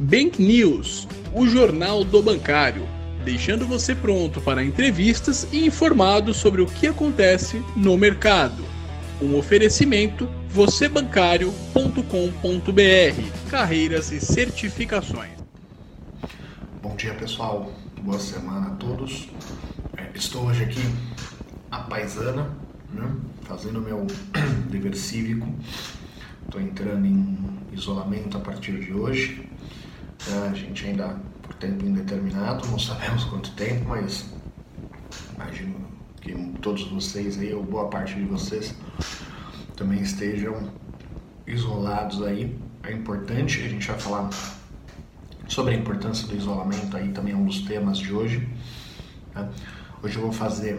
Bank News, o jornal do bancário, deixando você pronto para entrevistas e informado sobre o que acontece no mercado. Um oferecimento vocêbancário.com.br, carreiras e certificações. Bom dia pessoal, boa semana a todos. É, estou hoje aqui a paisana, né, fazendo meu dever cívico. Estou entrando em isolamento a partir de hoje. É, a gente ainda por tempo indeterminado, não sabemos quanto tempo, mas imagino que todos vocês aí, ou boa parte de vocês, também estejam isolados aí. É importante, a gente vai falar sobre a importância do isolamento aí também é um dos temas de hoje. Né? Hoje eu vou fazer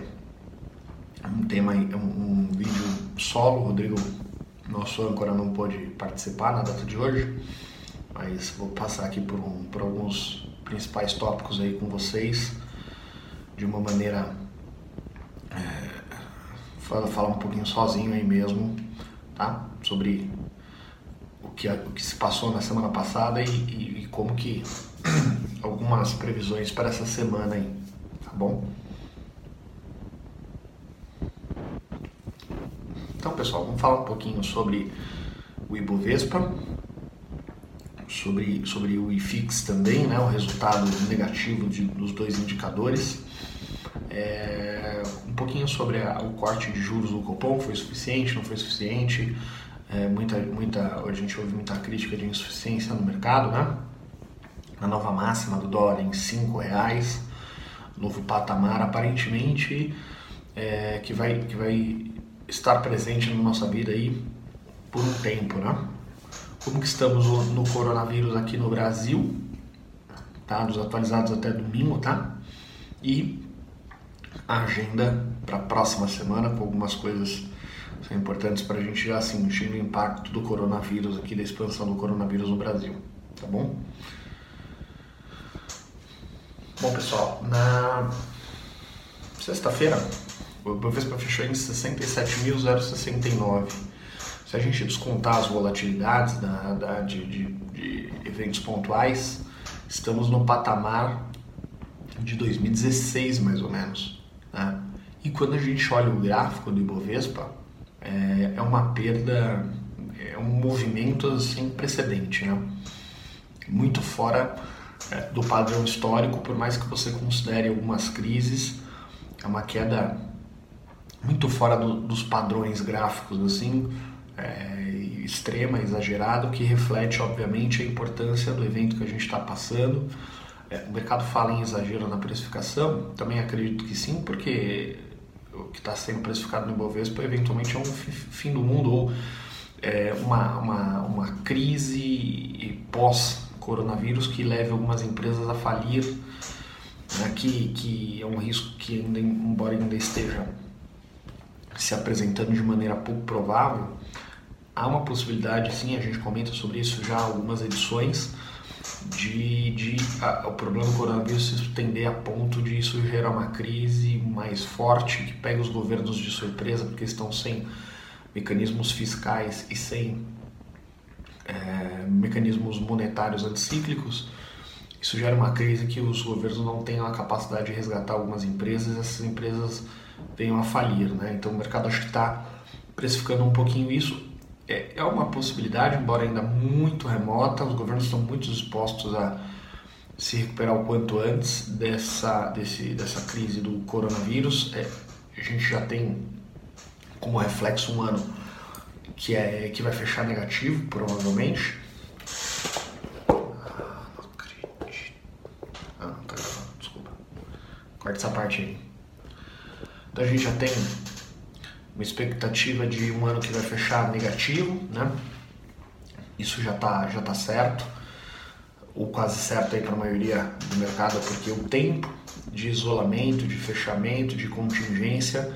um tema, um, vídeo solo, Rodrigo, nosso âncora, não pôde participar na data de hoje mas vou passar aqui por, um, por alguns principais tópicos aí com vocês de uma maneira é, falar, falar um pouquinho sozinho aí mesmo, tá? Sobre o que, o que se passou na semana passada e, e, e como que algumas previsões para essa semana aí, tá bom? Então, pessoal, vamos falar um pouquinho sobre o Ibovespa, sobre, sobre o IFIX também, né, o resultado negativo de, dos dois indicadores. É, um pouquinho sobre a, o corte de juros do Copom, foi suficiente, não foi suficiente. É, muita, muita, a gente ouve muita crítica de insuficiência no mercado, né? A nova máxima do dólar em R$ reais, novo patamar aparentemente é, que, vai, que vai estar presente na nossa vida aí por um tempo, né? Como que estamos no coronavírus aqui no Brasil, tá? Dos atualizados até domingo, tá? E a agenda para a próxima semana com algumas coisas que são importantes para a gente já sentir o impacto do coronavírus aqui, da expansão do coronavírus no Brasil, tá bom? Bom, pessoal, na sexta-feira o Ibovespa fechou em 67.069 se a gente descontar as volatilidades da, da de, de, de, eventos pontuais, estamos no patamar de 2016 mais ou menos. Né? E quando a gente olha o gráfico do Ibovespa, é, é uma perda, é um movimento sem precedente, né? muito fora é, do padrão histórico, por mais que você considere algumas crises, é uma queda muito fora do, dos padrões gráficos assim é, extrema, exagerado, que reflete, obviamente, a importância do evento que a gente está passando. É, o mercado fala em exagero na precificação, também acredito que sim, porque o que está sendo precificado no Ibovespa eventualmente é um fim do mundo ou é, uma, uma, uma crise pós-coronavírus que leve algumas empresas a falir, né, que, que é um risco que, ainda, embora ainda esteja se apresentando de maneira pouco provável, há uma possibilidade, sim, a gente comenta sobre isso já algumas edições, de, de a, o problema do coronavírus se estender a ponto de isso gerar uma crise mais forte que pega os governos de surpresa porque estão sem mecanismos fiscais e sem é, mecanismos monetários anticíclicos. Isso gera uma crise que os governos não têm a capacidade de resgatar algumas empresas e essas empresas venham a falir. Né? Então o mercado acho que está precificando um pouquinho isso é, é uma possibilidade, embora ainda muito remota. Os governos estão muito dispostos a se recuperar o quanto antes dessa, desse, dessa crise do coronavírus. É, a gente já tem como reflexo um ano que, é, que vai fechar negativo, provavelmente. Ah, não acredito. Ah, não tá desculpa. Essa parte aí. Então a gente já tem uma expectativa de um ano que vai fechar negativo, né? Isso já está já tá certo, ou quase certo aí para a maioria do mercado, porque o tempo de isolamento, de fechamento, de contingência,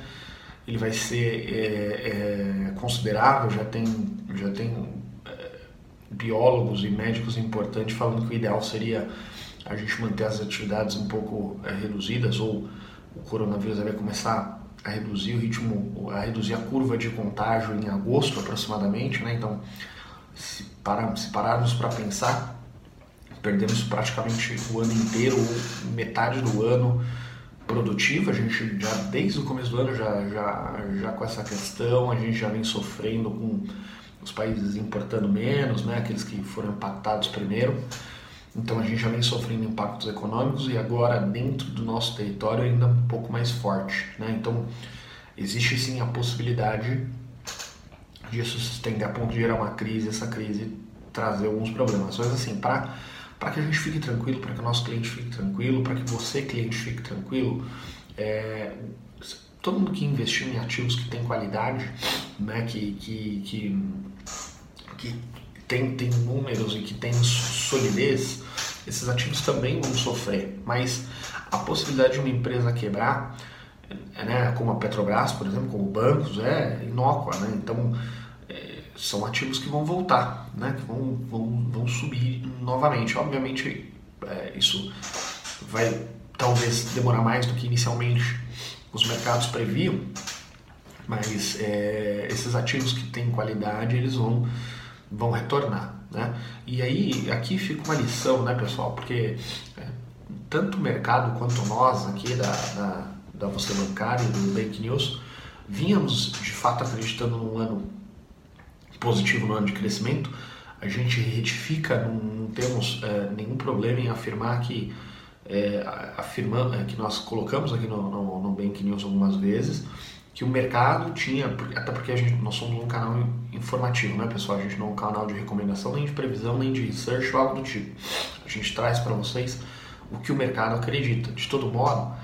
ele vai ser é, é, considerável. Já tem, já tem é, biólogos e médicos importantes falando que o ideal seria a gente manter as atividades um pouco é, reduzidas ou o coronavírus vai começar a reduzir o ritmo, a reduzir a curva de contágio em agosto aproximadamente, né? Então, se, parar, se pararmos para pensar perdemos praticamente o ano inteiro, metade do ano produtivo. A gente já desde o começo do ano já, já, já com essa questão, a gente já vem sofrendo com os países importando menos, né, aqueles que foram impactados primeiro. Então a gente já vem sofrendo impactos econômicos e agora dentro do nosso território ainda um pouco mais forte. Né? Então existe sim a possibilidade disso se estender a ponto de gerar uma crise, essa crise trazer alguns problemas. Mas assim, para que a gente fique tranquilo, para que o nosso cliente fique tranquilo, para que você, cliente, fique tranquilo, é, todo mundo que investiu em ativos que tem qualidade, né, que, que, que, que tem, tem números e que tem solidez, esses ativos também vão sofrer. Mas a possibilidade de uma empresa quebrar, né, como a Petrobras, por exemplo, como bancos, é inócua. Né? Então, são ativos que vão voltar, né? que vão, vão, vão subir novamente. Obviamente, é, isso vai talvez demorar mais do que inicialmente os mercados previam, mas é, esses ativos que têm qualidade eles vão, vão retornar. Né? E aí, aqui fica uma lição, né, pessoal? Porque é, tanto o mercado quanto nós aqui da, da, da Você Bancária e do Bank News vínhamos de fato acreditando num ano positivo no ano de crescimento, a gente retifica, não, não temos é, nenhum problema em afirmar que é, afirmando, é, que nós colocamos aqui no, no, no Bank News algumas vezes que o mercado tinha, até porque a gente, nós somos um canal informativo, né pessoal? A gente não é um canal de recomendação, nem de previsão, nem de research ou algo do tipo. A gente traz para vocês o que o mercado acredita. De todo modo,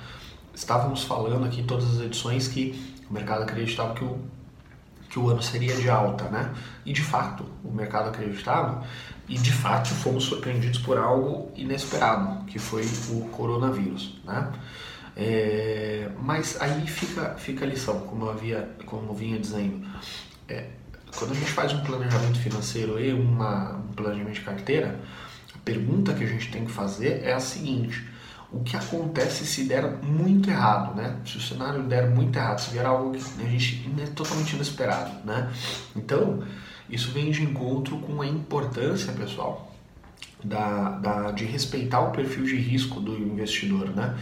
estávamos falando aqui em todas as edições que o mercado acreditava que o que o ano seria de alta, né? E de fato, o mercado acreditava e de fato fomos surpreendidos por algo inesperado, que foi o coronavírus, né? É, mas aí fica, fica a lição, como eu, havia, como eu vinha dizendo. É, quando a gente faz um planejamento financeiro e uma, um planejamento de carteira, a pergunta que a gente tem que fazer é a seguinte: o que acontece se der muito errado, né? Se o cenário der muito errado, se vier algo que a gente é totalmente inesperado, né? Então, isso vem de encontro com a importância, pessoal, da, da, de respeitar o perfil de risco do investidor, né?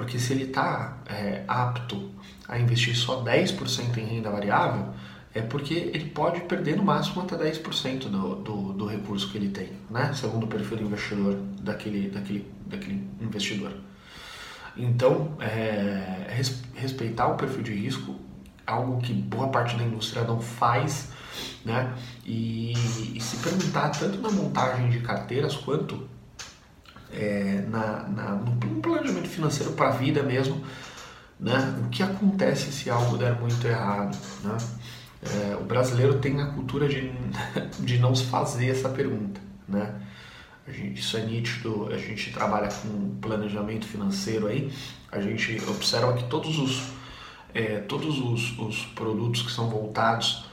Porque se ele está é, apto a investir só 10% em renda variável, é porque ele pode perder no máximo até 10% do, do, do recurso que ele tem, né? segundo o perfil do investidor daquele, daquele, daquele investidor. Então, é, respeitar o perfil de risco, algo que boa parte da indústria não faz, né? E, e se perguntar tanto na montagem de carteiras quanto é, na, na, no planejamento financeiro para a vida mesmo, né? O que acontece se algo der muito errado, né? É, o brasileiro tem a cultura de, de não se fazer essa pergunta, né? Gente, isso é nítido, a gente trabalha com planejamento financeiro aí, a gente observa que todos os, é, todos os, os produtos que são voltados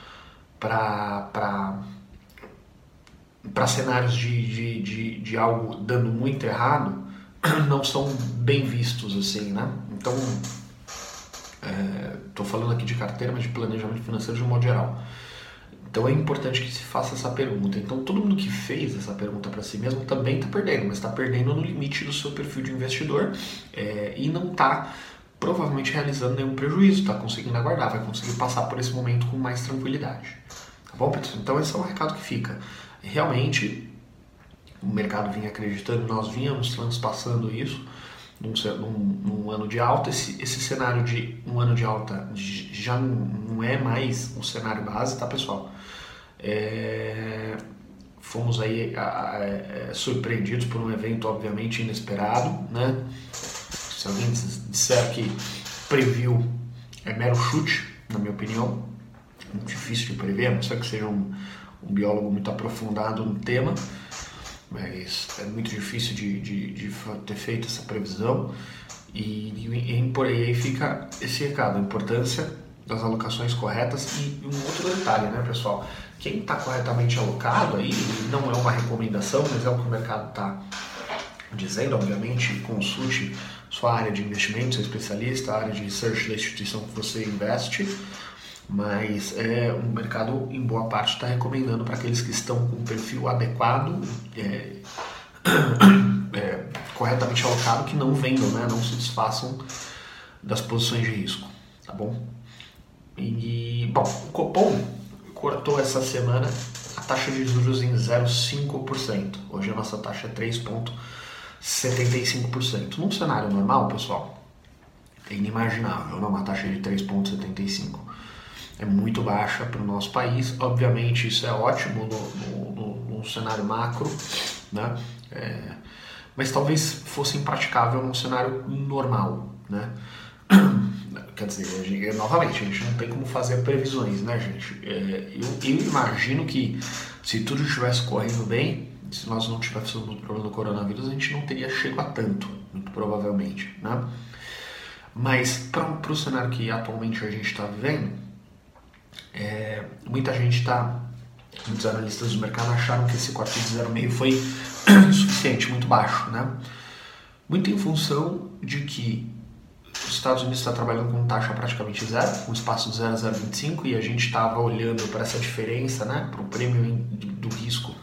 para para cenários de, de, de, de, algo dando muito errado não são bem vistos assim, né? Então Estou é, falando aqui de carteira, mas de planejamento financeiro de um modo geral. Então é importante que se faça essa pergunta. Então todo mundo que fez essa pergunta para si mesmo também está perdendo, mas está perdendo no limite do seu perfil de investidor é, e não está provavelmente realizando nenhum prejuízo, está conseguindo aguardar, vai conseguir passar por esse momento com mais tranquilidade. Tá bom, pessoal? Então esse é o recado que fica. Realmente o mercado vinha acreditando, nós vínhamos transpassando isso num, num, num, ano de alta, esse, esse cenário de um ano de alta já não é mais um cenário base, tá pessoal? É, fomos aí a, a, é, surpreendidos por um evento obviamente inesperado, né? Se alguém disser que previu é mero chute, na minha opinião, difícil de prever, a não ser que seja um, um biólogo muito aprofundado no tema mas é muito difícil de, de, de ter feito essa previsão. E, e, por aí fica esse recado, a importância das alocações corretas e um outro detalhe, né, pessoal? Quem está corretamente alocado aí, não é uma recomendação, mas é o que o mercado está dizendo, obviamente, consulte sua área de investimento, seu especialista, a área de research da instituição que você investe mas é, o mercado, em boa parte, está recomendando para aqueles que estão com perfil adequado, é, corretamente alocado que não vendam, né? não se desfaçam das posições de risco, tá bom? E, bom, o Copom cortou essa semana a taxa de juros em 0,5%. Hoje a nossa taxa é 3,75%. Num cenário normal, pessoal, é inimaginável não? uma taxa de 3,75%. É muito baixa para o nosso país. Obviamente, isso é ótimo no, no, no cenário macro, né? É, mas talvez fosse impraticável num cenário normal, né? Quer dizer, novamente, a gente não tem como fazer previsões, né, gente? É, eu, eu, imagino que se tudo estivesse correndo bem, se nós não tivéssemos o problema do coronavírus, a gente não teria chegado a tanto, muito provavelmente, né? Mas para o cenário que atualmente a gente está vivendo, é, muita gente está, muitos analistas do mercado acharam que esse corte de 0,5 foi insuficiente, muito baixo, né? Muito em função de que os Estados Unidos está trabalhando com taxa praticamente zero, com espaço de 0 a 0,25, e a gente estava olhando para essa diferença, né, para o prêmio do risco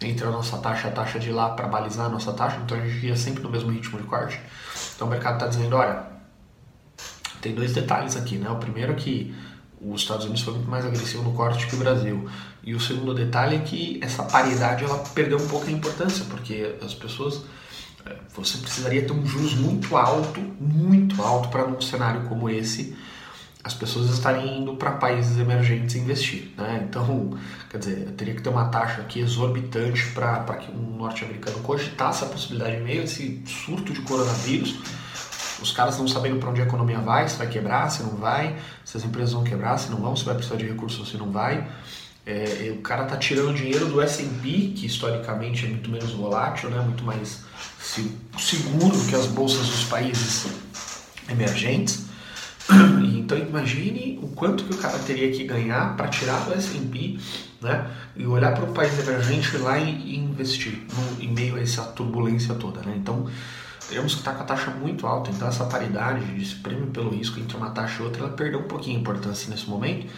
entre a nossa taxa e a taxa de lá para balizar a nossa taxa, então a gente ia sempre no mesmo ritmo de corte. Então o mercado está dizendo, olha, tem dois detalhes aqui, né? O primeiro é que os Estados Unidos foi muito mais agressivo no corte que o Brasil. E o segundo detalhe é que essa paridade ela perdeu um pouco a importância, porque as pessoas é, você precisaria ter um juros muito alto, muito alto para num cenário como esse as pessoas estarem indo para países emergentes investir, né? Então, quer dizer, teria que ter uma taxa aqui exorbitante para que um norte-americano cogitasse a possibilidade, meio esse surto de coronavírus, os caras não sabendo para onde a economia vai, se vai quebrar, se não vai, se as empresas vão quebrar, se não vão, se vai precisar de recursos, se não vai. É, o cara tá tirando dinheiro do S&P, que historicamente é muito menos volátil, né? muito mais seguro que as bolsas dos países emergentes. Então imagine o quanto que o cara teria que ganhar para tirar do S&P né? e olhar para o país emergente lá e, investir no, em meio a essa turbulência toda. Né? Então teríamos que estar com a taxa muito alta, então essa paridade, esse prêmio pelo risco entre uma taxa e outra, ela perdeu um pouquinho a importância nesse momento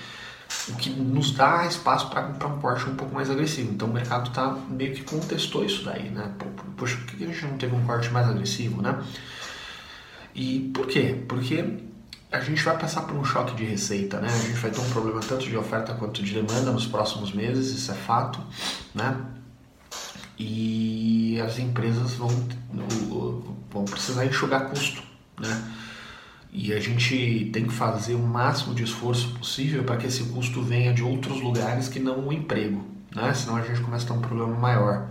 o que nos dá espaço para um Porsche um pouco mais agressivo. Então o mercado tá meio que contestou isso daí, né? Poxa, por que a gente não teve um corte mais agressivo, né? E por quê? Porque a gente vai passar por um choque de receita, né? A gente vai ter um problema tanto de oferta quanto de demanda nos próximos meses, isso é fato, né? E as empresas vão, vão precisar enxugar custo, né? E a gente tem que fazer o máximo de esforço possível para que esse custo venha de outros lugares que não o emprego, né? Senão a gente começa a ter um problema maior.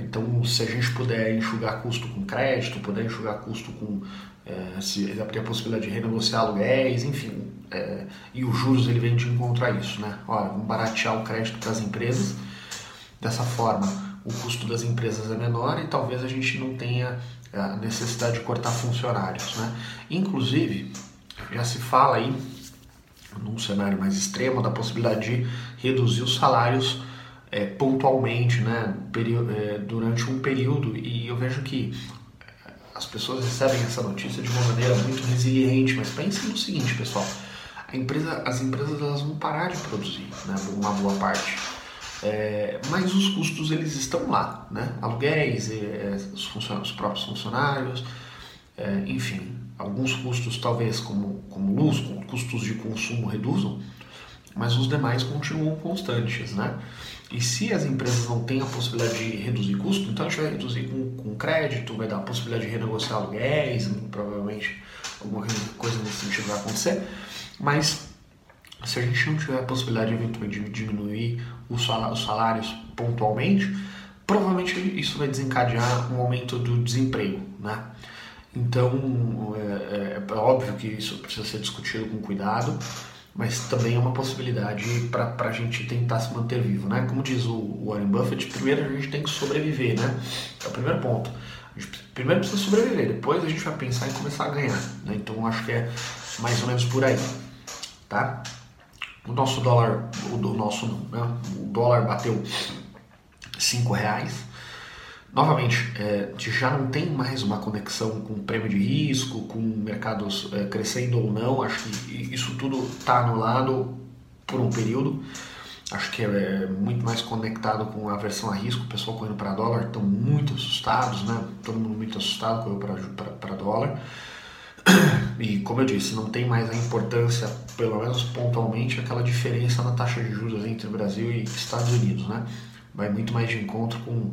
Então, se a gente puder enxugar custo com crédito, puder enxugar custo com é, se abrir a possibilidade de renegociar aluguéis, enfim, é, e os juros ele vem de encontrar isso, né? Olha, vamos baratear o crédito para as empresas. Dessa forma, o custo das empresas é menor e talvez a gente não tenha a necessidade de cortar funcionários. Né? Inclusive, já se fala aí, num cenário mais extremo, da possibilidade de reduzir os salários é, pontualmente né, é, durante um período, e eu vejo que as pessoas recebem essa notícia de uma maneira muito resiliente, mas pensem no seguinte, pessoal, empresa, as empresas elas vão parar de produzir, né, uma boa parte. É, mas os custos eles estão lá, né? Aluguéis, é, os, os, próprios funcionários, é, enfim, alguns custos talvez como, como luz, custos de consumo reduzam, mas os demais continuam constantes, né? E se as empresas não têm a possibilidade de reduzir custo, então a gente vai reduzir com, com crédito, vai dar a possibilidade de renegociar aluguéis, provavelmente alguma coisa nesse sentido vai acontecer, mas se a gente não tiver a possibilidade eventualmente de diminuir os salários pontualmente, provavelmente isso vai desencadear um aumento do desemprego, né? Então, é, é, é óbvio que isso precisa ser discutido com cuidado, mas também é uma possibilidade para a gente tentar se manter vivo, né? Como diz o Warren Buffett, primeiro a gente tem que sobreviver, né? É o primeiro ponto. A gente primeiro precisa sobreviver, depois a gente vai pensar em começar a ganhar, né? Então, acho que é mais ou menos por aí, tá? O nosso dólar, o nosso né? o dólar bateu cinco reais. Novamente, é, já não tem mais uma conexão com prêmio de risco, com mercados é, crescendo ou não. Acho que isso tudo está anulado por um período. acho que é muito mais conectado com a versão a risco, o pessoal correndo para dólar, estão muito assustados, né? Todo mundo muito assustado correu para dólar. E como eu disse, não tem mais a importância, pelo menos pontualmente, aquela diferença na taxa de juros entre Brasil e Estados Unidos, né? Vai muito mais de encontro com,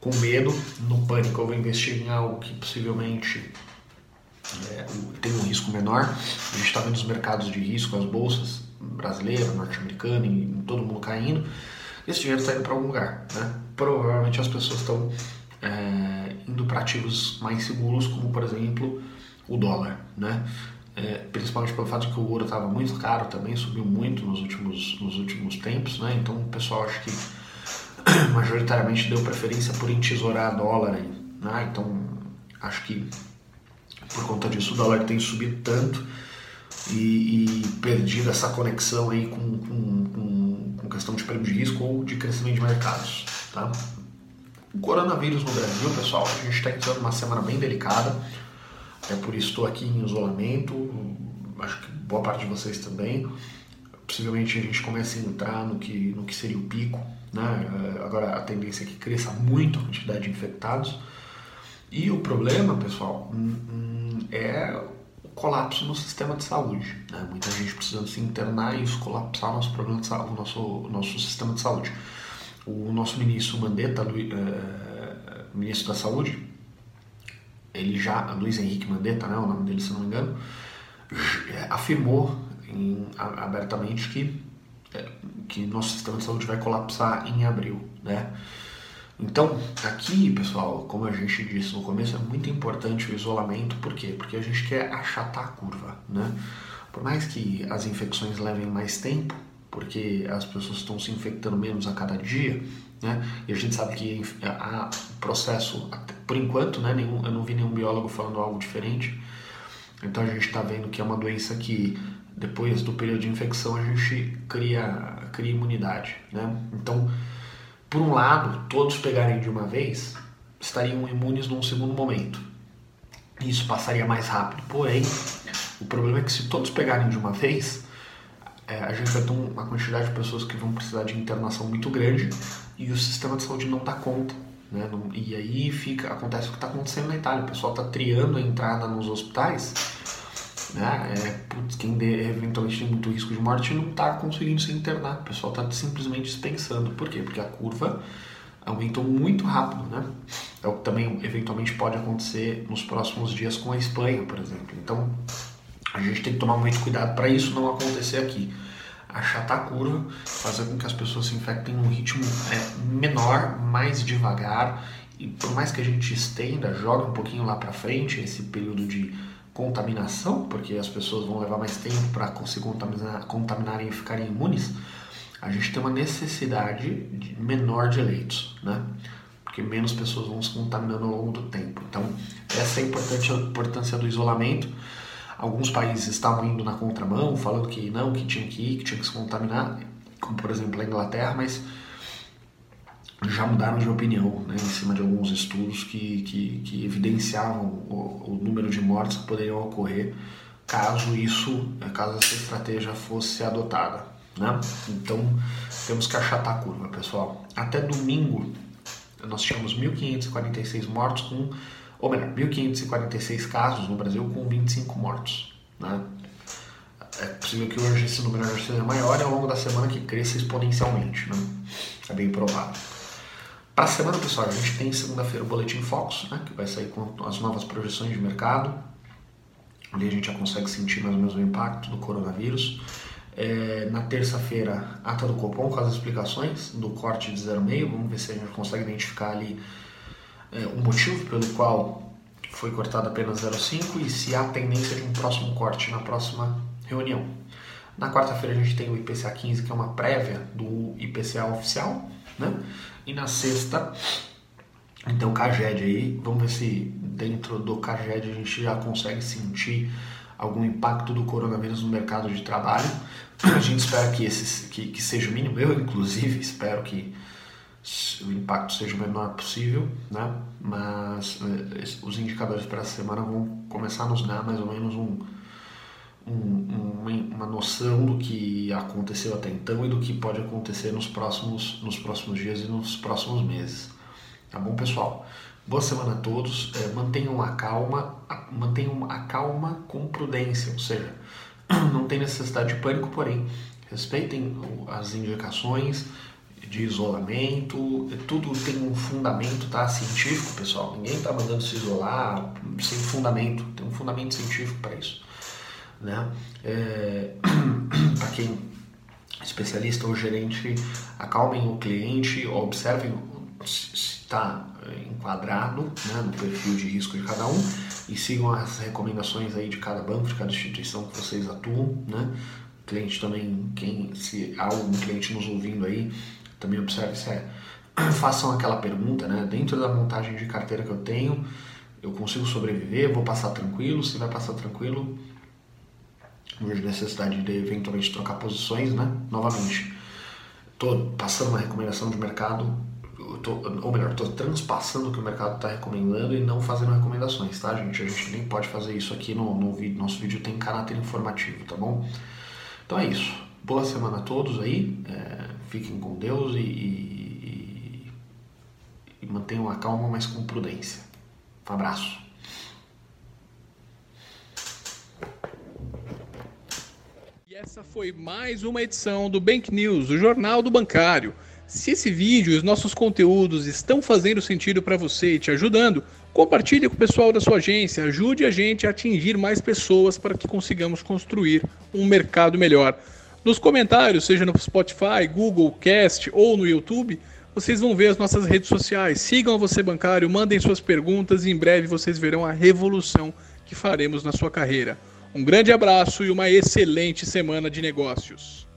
com medo, no pânico eu vou investir em algo que possivelmente é, tem um risco menor. A gente está vendo os mercados de risco, as bolsas brasileira, norte-americana, e todo mundo caindo. Esse dinheiro está indo para algum lugar, né? Provavelmente as pessoas estão é, indo para ativos mais seguros, como por exemplo o dólar, né? É, principalmente pelo fato de que o ouro estava muito caro também, subiu muito nos últimos, nos últimos tempos, né? Então o pessoal acho que majoritariamente deu preferência por entesourar dólar aí, né? Então acho que por conta disso o dólar tem subido tanto e, e perdido essa conexão aí com, com, com, com questão de prêmio de risco ou de crescimento de mercados, tá? O coronavírus no Brasil, pessoal, a gente está entrando numa semana bem delicada é por isso estou aqui em isolamento, acho que boa parte de vocês também. Possivelmente a gente comece a entrar no que, no que seria o pico, né? É, agora a tendência é que cresça muito a quantidade de infectados. E o problema, pessoal, hum, hum, é o colapso no sistema de saúde. Né? Muita gente precisando se internar e isso colapsar nosso problema de saúde, o nosso, nosso sistema de saúde. O nosso ministro Mandetta, é, ministro da Saúde, ele já, Luiz Henrique Mandetta, né, o nome dele se não me engano, afirmou em, abertamente que, é, que nosso sistema de saúde vai colapsar em abril, né? Então, aqui, pessoal, como a gente disse no começo, é muito importante o isolamento, por quê? Porque a gente quer achatar a curva, né? Por mais que as infecções levem mais tempo, porque as pessoas estão se infectando menos a cada dia, né? E a gente sabe que o processo, por enquanto, né, nenhum, eu não vi nenhum biólogo falando algo diferente. Então a gente está vendo que é uma doença que depois do período de infecção a gente cria, cria imunidade. Né? Então, por um lado, todos pegarem de uma vez estariam imunes num segundo momento. Isso passaria mais rápido. Porém, o problema é que se todos pegarem de uma vez, é, a gente vai ter uma quantidade de pessoas que vão precisar de internação muito grande e o sistema de saúde não dá conta. Né? e aí fica, acontece o que está acontecendo na Itália. O pessoal está triando a entrada nos hospitais. Né? É, putz, quem de, eventualmente tem muito risco de morte não está conseguindo se internar. O pessoal está simplesmente dispensando. Por quê? Porque a curva aumentou muito rápido. Né? É o que também eventualmente pode acontecer nos próximos dias com a Espanha, por exemplo. Então a gente tem que tomar muito cuidado para isso não acontecer aqui. Achatar a curva, fazer com que as pessoas se infectem num ritmo é, menor, mais devagar, e por mais que a gente estenda, joga um pouquinho lá para frente esse período de contaminação, porque as pessoas vão levar mais tempo para se contaminar, contaminarem e ficarem imunes, a gente tem uma necessidade de menor de leitos, né? Porque menos pessoas vão se contaminando ao longo do tempo. Então, essa é a importância do isolamento. Alguns países estavam indo na contramão, falando que não, que tinha que ir, que tinha que se contaminar, como por exemplo a Inglaterra, mas já mudaram de opinião né, em cima de alguns estudos que, que, que evidenciavam o, o, número de mortes que poderiam ocorrer caso isso, caso essa estratégia fosse adotada. Né? Então temos que achatar a curva, pessoal. Até domingo nós tínhamos 1.546 mortos com ou melhor, 1.546 casos no Brasil com 25 mortos. Né? É possível que hoje esse número seja maior e ao longo da semana que cresça exponencialmente. Né? É bem provável. Para a semana, pessoal, a gente tem segunda-feira o Boletim Focus, né, que vai sair com as novas projeções de mercado. Ali a gente já consegue sentir mais ou menos o impacto do coronavírus. É, na terça-feira, ata do Copom com as explicações do corte de 0,5. Vamos ver se a gente consegue identificar ali é, o motivo pelo qual foi cortado apenas 0,5 e se há tendência de um próximo corte na próxima reunião. Na quarta-feira a gente tem o IPCA 15, que é uma prévia do IPCA oficial, né? E na sexta, então CAGED aí, vamos ver se dentro do CAGED a gente já consegue sentir algum impacto do coronavírus no mercado de trabalho. A gente espera que, esse, que, que seja o mínimo, eu inclusive espero que o impacto seja o menor possível, né? mas eh, os indicadores para essa semana vão começar a nos dar mais ou menos um, um, uma, noção do que aconteceu até então e do que pode acontecer nos próximos, nos próximos dias e nos próximos meses. Tá bom, pessoal? Boa semana a todos. É, mantenham a calma, mantenham a calma com prudência, ou seja, não tem necessidade de pânico, porém respeitem as indicações de isolamento, tudo tem um fundamento tá, científico, pessoal. Ninguém está mandando se isolar sem fundamento, tem um fundamento científico para isso. Né? É, para quem é especialista ou gerente, acalmem o cliente, observem se está enquadrado né, no perfil de risco de cada um e sigam as recomendações aí de cada banco, de cada instituição que vocês atuam, né? Cliente também, quem se há algum cliente nos ouvindo aí, também observe se é façam aquela pergunta, né? Dentro da montagem de carteira que eu tenho, eu consigo sobreviver, vou passar tranquilo, se vai passar tranquilo, vejo necessidade de eventualmente trocar posições, né? Novamente, estou passando uma recomendação de mercado tô, ou melhor, estou transpassando o que o mercado está recomendando e não fazendo recomendações, tá, gente? A gente nem pode fazer isso aqui no, no vídeo. Nosso vídeo tem caráter informativo, tá bom? Então é isso. Boa semana a todos aí. É, fiquem com Deus e, e, e mantenham a calma, mas com prudência. Um abraço. E essa foi mais uma edição do Bank News, o Jornal do Bancário. Se esse vídeo e os nossos conteúdos estão fazendo sentido para você e te ajudando, compartilhe com o pessoal da sua agência, ajude a gente a atingir mais pessoas para que consigamos construir um mercado melhor. Nos comentários, seja no Spotify, Google Cast ou no YouTube, vocês vão ver as nossas redes sociais. Sigam a Você Bancário, mandem suas perguntas e em breve vocês verão a revolução que faremos na sua carreira. Um grande abraço e uma excelente semana de negócios.